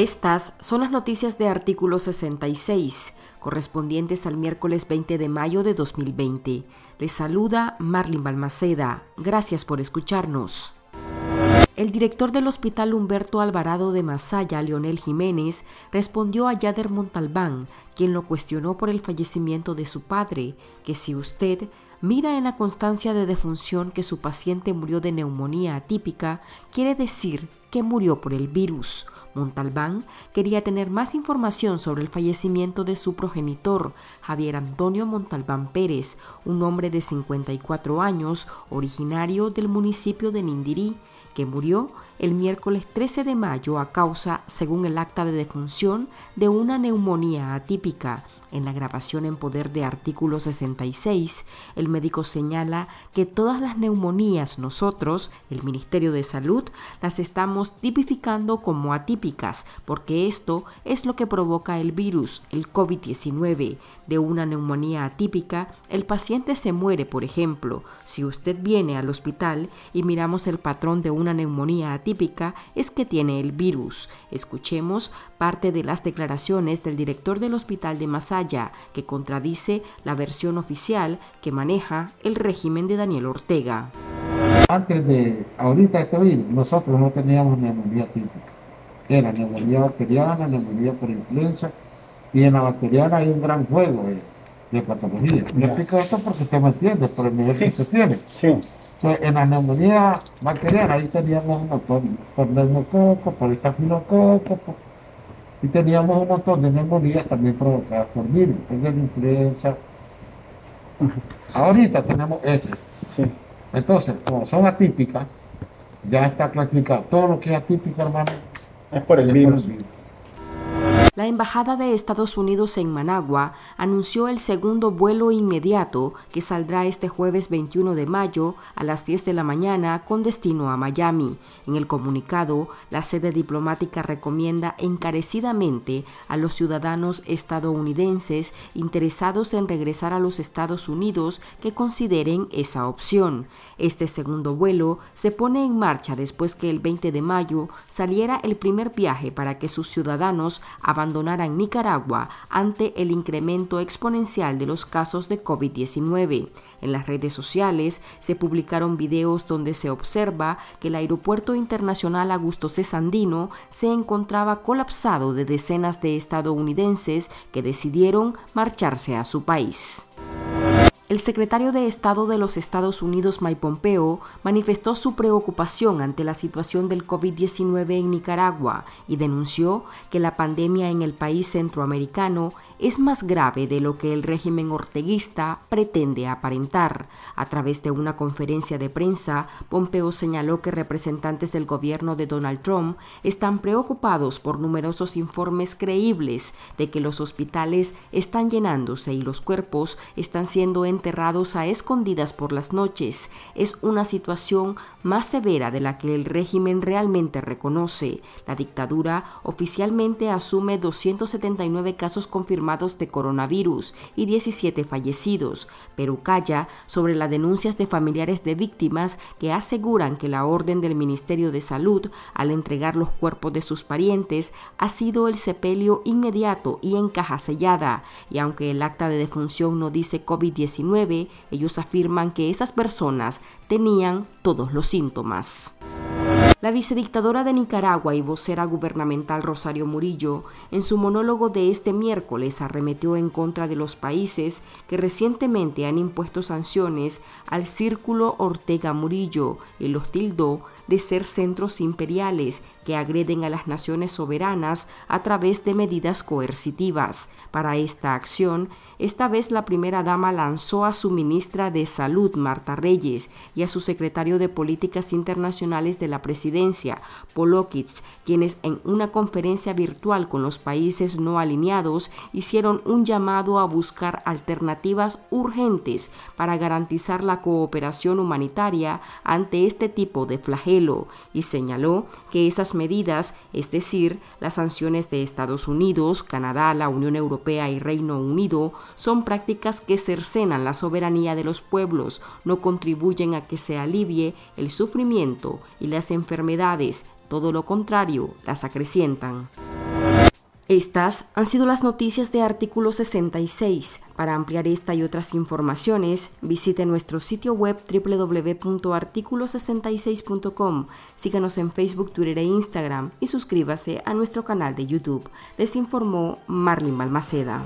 Estas son las noticias de artículo 66, correspondientes al miércoles 20 de mayo de 2020. Les saluda Marlin Balmaceda. Gracias por escucharnos. El director del Hospital Humberto Alvarado de Masaya, Leonel Jiménez, respondió a Yader Montalbán, quien lo cuestionó por el fallecimiento de su padre, que si usted mira en la constancia de defunción que su paciente murió de neumonía atípica, quiere decir que murió por el virus. Montalbán quería tener más información sobre el fallecimiento de su progenitor, Javier Antonio Montalbán Pérez, un hombre de 54 años, originario del municipio de Nindirí, que murió el miércoles 13 de mayo a causa, según el acta de defunción, de una neumonía atípica. En la grabación en poder de artículo 66, el médico señala que todas las neumonías nosotros, el Ministerio de Salud, las estamos tipificando como atípicas, porque esto es lo que provoca el virus, el COVID-19. De una neumonía atípica, el paciente se muere, por ejemplo. Si usted viene al hospital y miramos el patrón de una neumonía atípica, es que tiene el virus. Escuchemos parte de las declaraciones del director del hospital de Masaya, que contradice la versión oficial que maneja el régimen de Daniel Ortega. Antes de ahorita este virus, nosotros no teníamos neumonía típica. Era neumonía bacteriana, neumonía por influenza, y en la bacteriana hay un gran juego de, patología. Le explico esto porque usted me entiende, por el nivel que usted tiene. Sí en la neumonía bacteriana ahí teníamos un montón por neumococo, por estafilococo, y teníamos un montón de neumonías también provocadas por virus, es la influenza. Ahorita tenemos esto. Entonces, como son atípicas, ya está clasificado. Todo lo que es atípico, hermano, es por el virus. La Embajada de Estados Unidos en Managua anunció el segundo vuelo inmediato que saldrá este jueves 21 de mayo a las 10 de la mañana con destino a Miami. En el comunicado, la sede diplomática recomienda encarecidamente a los ciudadanos estadounidenses interesados en regresar a los Estados Unidos que consideren esa opción. Este segundo vuelo se pone en marcha después que el 20 de mayo saliera el primer viaje para que sus ciudadanos abandonaran Nicaragua ante el incremento exponencial de los casos de COVID-19. En las redes sociales se publicaron videos donde se observa que el Aeropuerto Internacional Augusto C. Sandino se encontraba colapsado de decenas de estadounidenses que decidieron marcharse a su país. El secretario de Estado de los Estados Unidos, Mike Pompeo, manifestó su preocupación ante la situación del COVID-19 en Nicaragua y denunció que la pandemia en el país centroamericano es más grave de lo que el régimen orteguista pretende aparentar. A través de una conferencia de prensa, Pompeo señaló que representantes del gobierno de Donald Trump están preocupados por numerosos informes creíbles de que los hospitales están llenándose y los cuerpos están siendo enterrados a escondidas por las noches. Es una situación más severa de la que el régimen realmente reconoce. La dictadura oficialmente asume 279 casos confirmados de coronavirus y 17 fallecidos, pero calla sobre las denuncias de familiares de víctimas que aseguran que la orden del Ministerio de Salud al entregar los cuerpos de sus parientes ha sido el sepelio inmediato y en caja sellada, y aunque el acta de defunción no dice COVID-19, ellos afirman que esas personas tenían todos los síntomas. La vicedictadora de Nicaragua y vocera gubernamental Rosario Murillo, en su monólogo de este miércoles, arremetió en contra de los países que recientemente han impuesto sanciones al círculo Ortega Murillo y los tildó de ser centros imperiales que agreden a las naciones soberanas a través de medidas coercitivas. Para esta acción, esta vez la primera dama lanzó a su ministra de Salud, Marta Reyes, y a su secretario de Políticas Internacionales de la Presidencia, Polokitz, quienes en una conferencia virtual con los países no alineados hicieron un llamado a buscar alternativas urgentes para garantizar la cooperación humanitaria ante este tipo de flagelo y señaló que esas medidas, es decir, las sanciones de Estados Unidos, Canadá, la Unión Europea y Reino Unido, son prácticas que cercenan la soberanía de los pueblos, no contribuyen a que se alivie el sufrimiento y las enfermedades, todo lo contrario, las acrecientan. Estas han sido las noticias de Artículo 66. Para ampliar esta y otras informaciones, visite nuestro sitio web www.articulo66.com. Síganos en Facebook, Twitter e Instagram y suscríbase a nuestro canal de YouTube. Les informó Marlin Balmaceda.